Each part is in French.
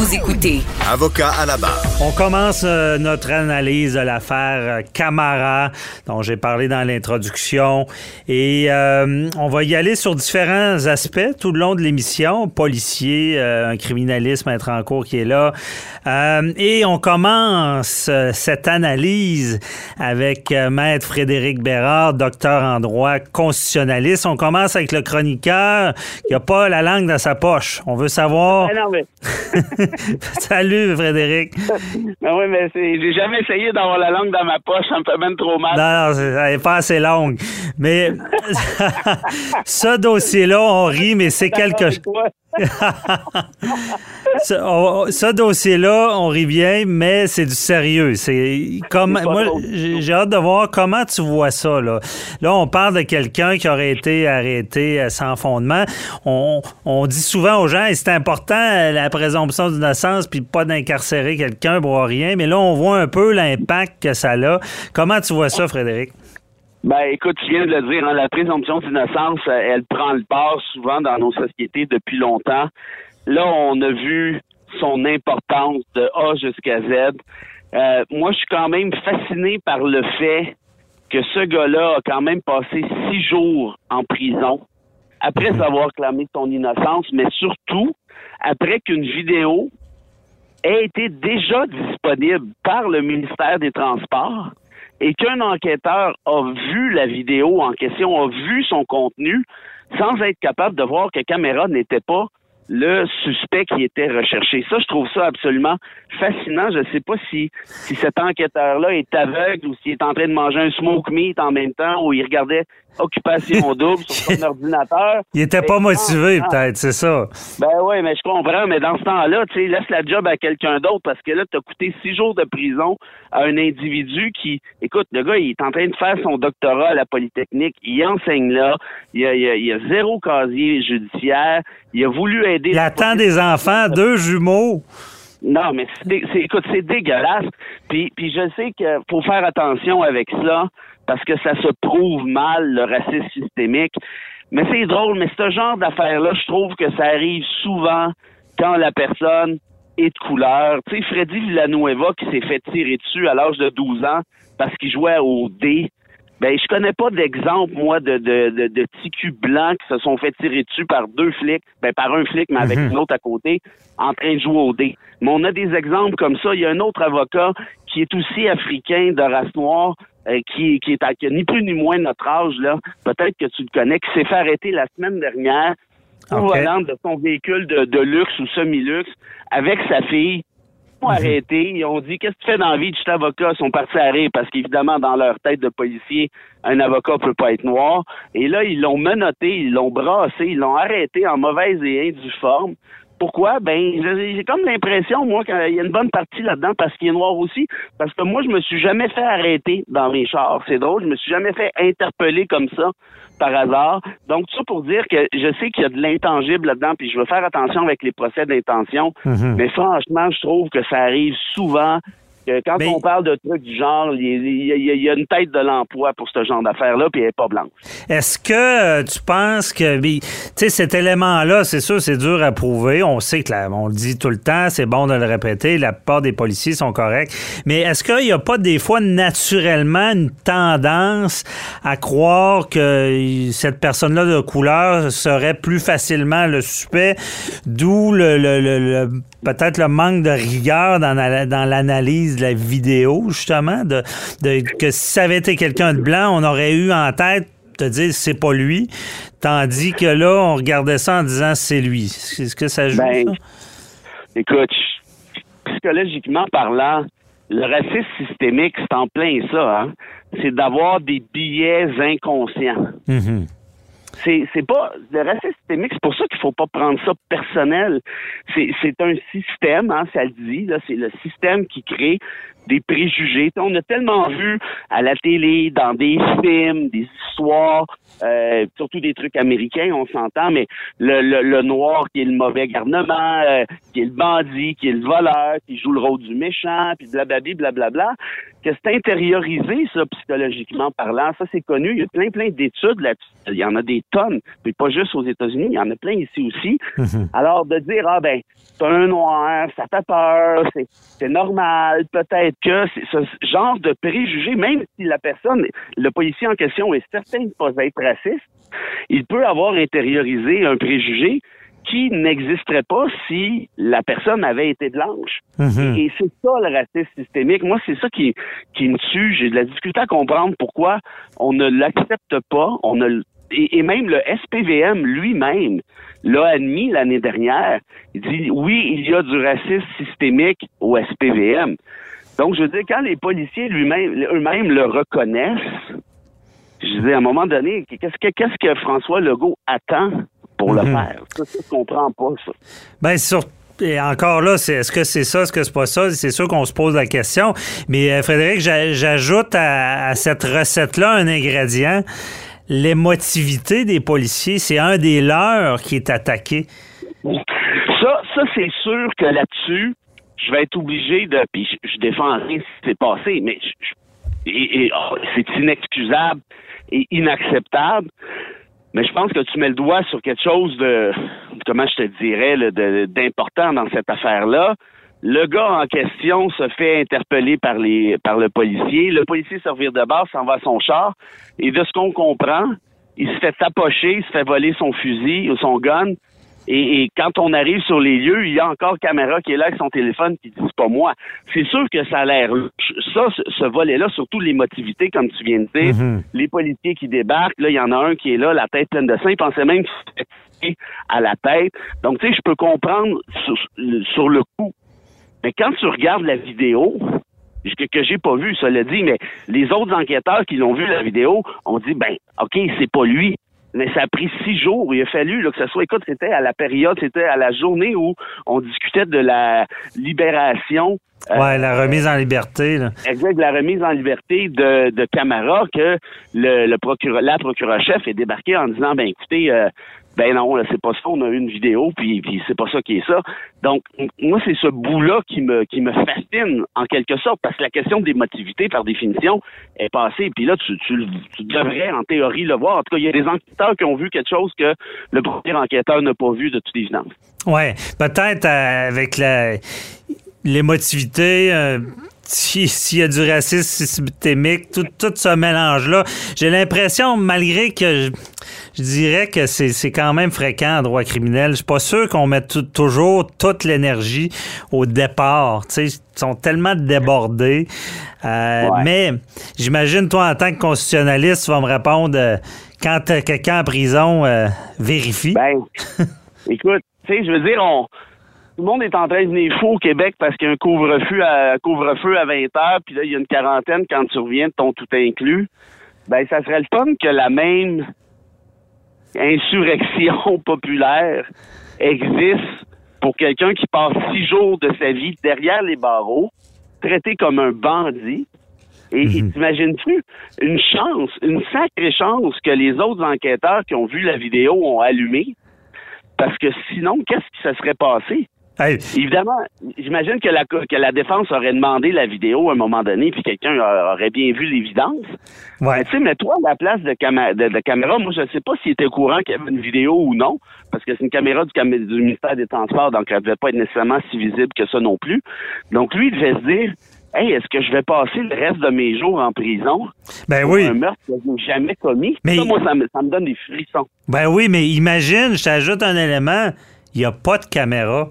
Vous écoutez Avocat à la barre. On commence euh, notre analyse de l'affaire euh, Camara, dont j'ai parlé dans l'introduction. Et euh, on va y aller sur différents aspects tout le long de l'émission. Policier, un criminalisme être en cours qui est là. et on commence cette analyse avec Maître Frédéric Bérard, docteur en droit constitutionnaliste. On commence avec le chroniqueur qui n'a pas la langue dans sa poche. On veut savoir... Ah non, mais... Salut, Frédéric. Ben oui, mais j'ai jamais essayé d'avoir la langue dans ma poche, ça me fait même trop mal. Non, non, elle n'est pas assez longue. Mais ce dossier-là, on rit, mais c'est quelque chose. ce, dossier-là, on bien, mais c'est du sérieux. C'est comme moi, j'ai hâte de voir comment tu vois ça. Là, là on parle de quelqu'un qui aurait été arrêté euh, sans fondement. On, dit souvent aux gens, c'est important la présomption d'innocence, puis pas d'incarcérer quelqu'un pour rien. Mais là, on voit un peu l'impact que ça a. Comment tu vois ça, Frédéric? Ben, écoute, tu viens de le dire, hein, la présomption d'innocence, euh, elle prend le pas souvent dans nos sociétés depuis longtemps. Là, on a vu son importance de A jusqu'à Z. Euh, moi, je suis quand même fasciné par le fait que ce gars-là a quand même passé six jours en prison après avoir clamé son innocence, mais surtout après qu'une vidéo ait été déjà disponible par le ministère des Transports et qu'un enquêteur a vu la vidéo en question, a vu son contenu, sans être capable de voir que caméra n'était pas le suspect qui était recherché. Ça, je trouve ça absolument fascinant. Je ne sais pas si, si cet enquêteur-là est aveugle ou s'il est en train de manger un smoke meat en même temps ou il regardait occupation double sur son ordinateur. Il était pas motivé, peut-être, c'est ça. Ben oui, mais je comprends. Mais dans ce temps-là, tu sais, laisse la job à quelqu'un d'autre parce que là, tu as coûté six jours de prison à un individu qui, écoute, le gars, il est en train de faire son doctorat à la Polytechnique. Il enseigne là. Il a, il a, zéro casier judiciaire. Il a voulu aider. Il attend des enfants, deux jumeaux. Non, mais c'est, écoute, c'est dégueulasse. Puis, puis je sais qu'il faut faire attention avec ça parce que ça se prouve mal, le racisme systémique. Mais c'est drôle, mais ce genre d'affaires-là, je trouve que ça arrive souvent quand la personne est de couleur. Tu sais, Freddy Villanueva qui s'est fait tirer dessus à l'âge de 12 ans parce qu'il jouait au dé. Ben, je connais pas d'exemple, moi, de, de, de, blancs qui se sont fait tirer dessus par deux flics, ben, par un flic, mais avec mhm. une autre à côté, en train de jouer au dé. Mais on a des exemples comme ça. Il y a un autre avocat qui est aussi africain de race noire, euh, qui, qui est à ni plus ni moins notre âge, là, peut-être que tu le connais, qui s'est fait arrêter la semaine dernière au volant de son véhicule de, luxe ou semi-luxe avec sa fille. Ils ont mhm. arrêté, ils ont dit Qu'est-ce que tu fais dans la vie? Je avocat, ils sont partis à rire parce qu'évidemment, dans leur tête de policier, un avocat peut pas être noir. Et là, ils l'ont menotté, ils l'ont brassé, ils l'ont arrêté en mauvaise et indue forme. Pourquoi? Ben, j'ai comme l'impression, moi, qu'il y a une bonne partie là-dedans parce qu'il est noir aussi. Parce que moi, je me suis jamais fait arrêter dans mes chars. C'est drôle, je me suis jamais fait interpeller comme ça par hasard. Donc, tout ça pour dire que je sais qu'il y a de l'intangible là-dedans, puis je veux faire attention avec les procès d'intention. Mm-hmm. Mais franchement, je trouve que ça arrive souvent quand on parle de trucs du genre, il y, a une tête de l'emploi pour ce genre d'affaires-là, puis elle n'est pas blanche. Est-ce que euh, tu penses que, tu sais, cet élément-là, c'est sûr, c'est dur à prouver. On sait que, on le dit tout le temps, c'est bon de le répéter, la plupart des policiers sont corrects. Mais est-ce qu'il n'y a pas des fois naturellement une tendance à croire que cette personne-là de couleur serait plus facilement le suspect, d'où le, le peut-être le manque de rigueur dans, dans l'analyse de la vidéo, justement, de, que si ça avait été quelqu'un de blanc, on aurait eu en tête de dire c'est pas lui, tandis que là, on regardait ça en disant c'est lui. Est-ce que ça joue? Ben, ça? Écoute, psychologiquement parlant, le racisme systémique, c'est en plein ça. Hein? C'est d'avoir des billets inconscients. Mm-hmm. C'est pas le racisme systémique, c'est pour ça qu'il faut pas prendre ça personnel. C'est un système, hein, ça le dit là, c'est le système qui crée des préjugés. On a tellement vu à la télé, dans des films, des histoires, euh, surtout des trucs américains, on s'entend, mais le, le, le, noir qui est le mauvais garnement, euh, qui est le bandit, qui est le voleur, qui joue le rôle du méchant, puis blablabla, blablabla, que c'est intériorisé, ça, psychologiquement parlant. Ça, c'est connu. Il y a plein, plein d'études là-dessus. Il y en a des tonnes, puis pas juste aux États-Unis, il y en a plein ici aussi. Mhm. Alors, de dire, ah ben, c'est un noir, ça fait peur, c'est normal, peut-être que ce genre de préjugé, même si la personne, le policier en question est certain de pas être raciste, il peut avoir intériorisé un préjugé qui n'existerait pas si la personne avait été blanche. Mhm. Et c'est ça le racisme systémique. Moi, c'est ça qui, qui me tue. J'ai de la difficulté à comprendre pourquoi on ne l'accepte pas. On ne, et, même le SPVM lui-même l'a admis l'année dernière. Il dit oui, il y a du racisme systémique au SPVM. Donc, je veux dire, quand les policiers lui-même, eux-mêmes le reconnaissent, je dis à un moment donné, qu'est-ce que, qu'est-ce que François Legault attend pour le mhm. faire? Ça, je comprends pas ça. Ben, sur et encore là, est-ce que c'est ça, est-ce que c'est pas ça? C'est sûr qu'on se pose la question. Mais euh, Frédéric, j'ajoute à, cette recette-là un ingrédient. L'émotivité des policiers, c'est un des leurs qui est attaqué. Ça, ça c'est sûr que là-dessus, je vais être obligé de. Puis je, défends rien si c'est passé, mais oh, c'est inexcusable et inacceptable. Mais je pense que tu mets le doigt sur quelque chose de, comment je te dirais, d'important dans cette affaire-là. Le gars en question se fait interpeller par les par le policier. Le policier se revire de base, s'en va à son char. Et de ce qu'on comprend, il se fait tapocher, il se fait voler son fusil ou son gun. Et, quand on arrive sur les lieux, il y a encore caméra qui est là avec son téléphone qui dit pas moi. C'est sûr que ça a l'air ça, ce, volet-là, surtout l'émotivité, comme tu viens de dire, mhm. les policiers qui débarquent, là, il y en a un qui est là, la tête pleine de sang, il pensait même qu'il à la tête. Donc, tu sais, je peux comprendre sur, le coup. Mais quand tu regardes la vidéo, que, que j'ai pas vu, ça l'a dit, mais les autres enquêteurs qui l'ont vu la vidéo ont dit ben, OK, c'est pas lui mais ça a pris six jours. Il a fallu là, que ce soit, écoute, c'était à la période, c'était à la journée où on discutait de la libération. Euh, ouais, la remise en liberté. Là. Exact, la remise en liberté de, de Camara que le, le procureur, la procureur-chef est débarqué en disant, ben écoutez, euh, ben non, c'est pas ça, on a une vidéo, puis, puis c'est pas ça qui est ça. Donc, moi, c'est ce bout-là qui me, qui me fascine, en quelque sorte, parce que la question d'émotivité, par définition, est passée. Puis là, tu, tu, tu, devrais, en théorie, le voir. En tout cas, il y a des enquêteurs qui ont vu quelque chose que le premier enquêteur n'a pas vu de toute évidence. Ouais, peut-être euh, avec la l'émotivité, euh, s'il y a du racisme systémique, tout, tout ce mélange-là, j'ai l'impression, malgré que dirais que c'est quand même fréquent en droit criminel, je suis pas sûr qu'on mette toujours toute l'énergie au départ. ils sont tellement débordés. Euh, mais j'imagine, toi, en tant que constitutionnaliste, tu vas me répondre euh, quand quelqu'un en prison, euh, vérifie. Ben, écoute, tu sais, je veux dire, on tout le monde est en train de venir fou au Québec parce qu'il y a un couvre-feu à, couvre-feu à 20 heures, puis là, il y a une quarantaine quand tu reviens de ton tout inclus. Ben, ça serait le fun que la même insurrection populaire existe pour quelqu'un qui passe six jours de sa vie derrière les barreaux, traité comme un bandit. Et mhm. t'imagines-tu une chance, une sacrée chance que les autres enquêteurs qui ont vu la vidéo ont allumé? Parce que sinon, qu'est-ce qui se serait passé? Évidemment, j'imagine que la, que la défense aurait demandé la vidéo à un moment donné, puis quelqu'un aurait bien vu l'évidence. Ouais. Mais tu sais, mets-toi à la place de, de, caméra. Moi, je ne sais pas s'il était au courant qu'il y avait une vidéo ou non, parce que c'est une caméra du, du ministère des Transports, donc elle ne devait pas être nécessairement si visible que ça non plus. Donc lui, il devait se dire, Hey, est-ce que je vais passer le reste de mes jours en prison ben oui. un meurtre que je n'ai jamais commis? Mais ça, moi, ça me, ça me, donne des frissons. Ben oui, mais imagine, je t'ajoute un élément, il n'y a pas de caméra.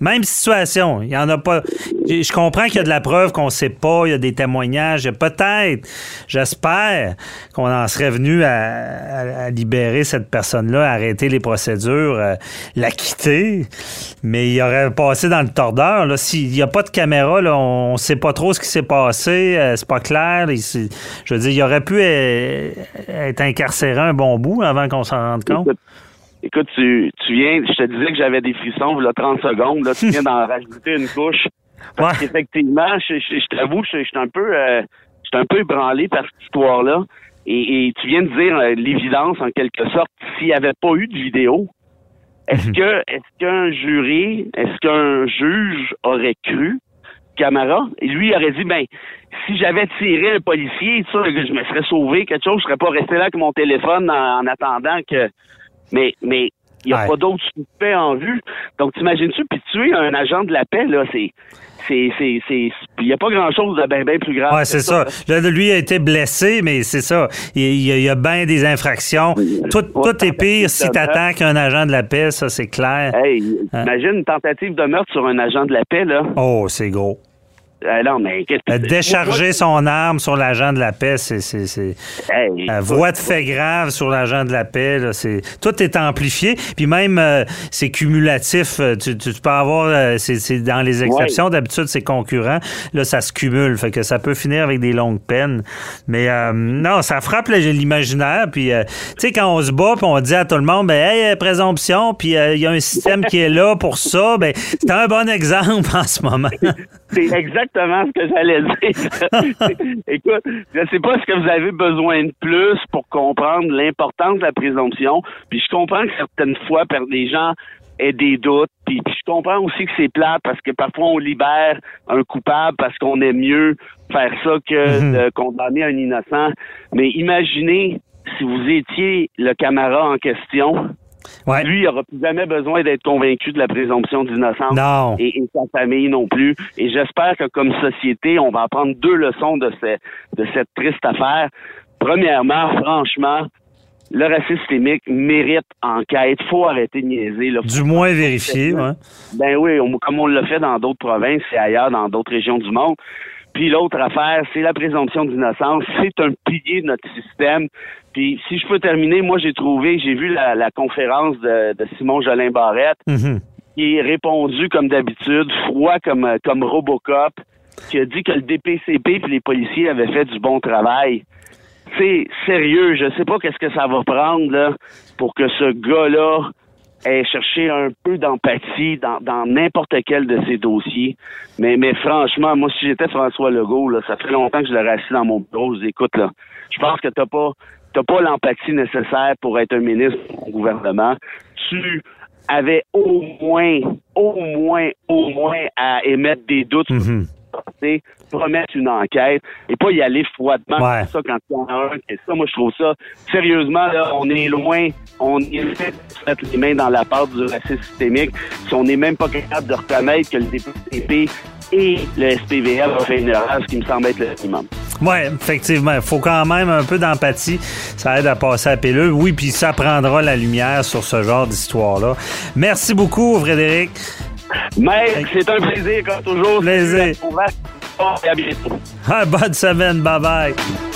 Même situation. Il y en a pas. Je comprends qu'il y a de la preuve qu'on sait pas, il y a des témoignages. Peut-être, j'espère qu'on en serait venu à, libérer cette personne-là, arrêter les procédures, euh, la quitter. Mais il aurait passé dans le tordeur. Là. S'il n'y a pas de caméra, là, on ne sait pas trop ce qui s'est passé. Euh, c'est pas clair. je veux dire, il aurait pu euh, être incarcéré un bon bout avant qu'on s'en rende compte. Écoute, tu, tu viens, je te disais que j'avais des frissons, là, 30 secondes, là, tu viens d'en rajouter une couche. Parce qu'effectivement, je, je, t'avoue, je, suis un peu euh, je un peu ébranlé par cette histoire-là. Et, tu viens de dire euh, l'évidence, en quelque sorte, s'il n'y avait pas eu de vidéo, est-ce mhm. que est-ce qu'un jury, est-ce qu'un juge aurait cru? Camara? Et lui il aurait dit ben si j'avais tiré un policier, ça, je me serais sauvé quelque chose, je serais pas resté là avec mon téléphone en attendant que mais, mais il n'y a pas d'autres suspects en vue. Donc, t'imagines-tu, puis tuer un agent de la paix, là, c'est. C'est, c'est, c'est, il n'y a pas grand-chose de bien, bien plus grave. Oui, c'est ça. lui a été blessé, mais c'est ça. Il, y a, bien des infractions. Tout, tout est pire si tu attaques un agent de la paix, ça, c'est clair. Hey, hein? imagine une tentative de meurtre sur un agent de la paix, là. Oh, c'est gros. Euh, non, mais euh, Décharger son arme sur l'agent de la paix, c'est. c'est, euh, voix de fait grave sur l'agent de la paix, là, c'est. Tout est amplifié. Puis même, c'est cumulatif. Tu, peux avoir. c'est, dans les exceptions, d'habitude, c'est concurrent. Là, ça se cumule. Fait que ça peut finir avec des longues peines. Mais non, ça frappe l'imaginaire. Puis, tu sais, quand on se bat, puis on dit à tout le monde, ben, hey, présomption, puis il y a un système qui est là pour ça, ben, c'est un bon exemple en ce moment. c'est exact exactement ce que j'allais dire. Écoute, je ne sais pas ce que vous avez besoin de plus pour comprendre l'importance de la présomption. Puis je comprends que certaines fois, les gens aient des doutes. Puis, je comprends aussi que c'est plat parce que parfois on libère un coupable parce qu'on aime mieux faire ça que mhm. de condamner un innocent. Mais imaginez si vous étiez le camarade en question lui, il n'aura plus jamais besoin d'être convaincu de la présomption d'innocence. Non. Et, sa famille non plus. Et j'espère que comme société, on va apprendre deux leçons de, de cette triste affaire. Premièrement, franchement, le racisme systémique mérite enquête. faut arrêter de niaiser. Du moins vérifier, ouais. Ben oui, comme on l'a fait dans d'autres provinces et ailleurs, dans d'autres régions du monde. Puis l'autre affaire, c'est la présomption d'innocence. C'est un pilier de notre système. Puis si je peux terminer, moi j'ai trouvé, j'ai vu la, conférence de, Simon Jolin Barrette, mm-hmm. qui est répondu comme d'habitude, froid comme, comme Robocop, qui a dit que le DPCP et les policiers avaient fait du bon travail. C'est sérieux, je sais pas qu'est-ce que ça va prendre là, pour que ce gars-là ait cherché un peu d'empathie dans n'importe quel de ces dossiers. Mais, mais franchement, moi, si j'étais François Legault, là, ça fait longtemps que je l'aurais assis dans mon bureau. Je écoute, là, je pense que t'as pas t'as pas l'empathie nécessaire pour être un ministre au gouvernement. Tu avais au moins, au moins, au moins à émettre des doutes mm promettre une enquête et pas y aller froidement comme ça quand il y en a un. Et ça, moi, je trouve ça, sérieusement, là, on est loin, on est fait de mettre les mains dans la pâte du racisme systémique si on n'est même pas capable de reconnaître que le DPP et le SPVL ont fait une erreur, ce qui me semble être le minimum. Oui, effectivement. Il faut quand même un peu d'empathie. Ça aide à passer à la pilule. Oui, puis ça prendra la lumière sur ce genre d'histoire-là. Merci beaucoup, Frédéric. Mais c'est un plaisir, comme toujours. Plaisir. À bientôt. Bonne semaine. Bye bye.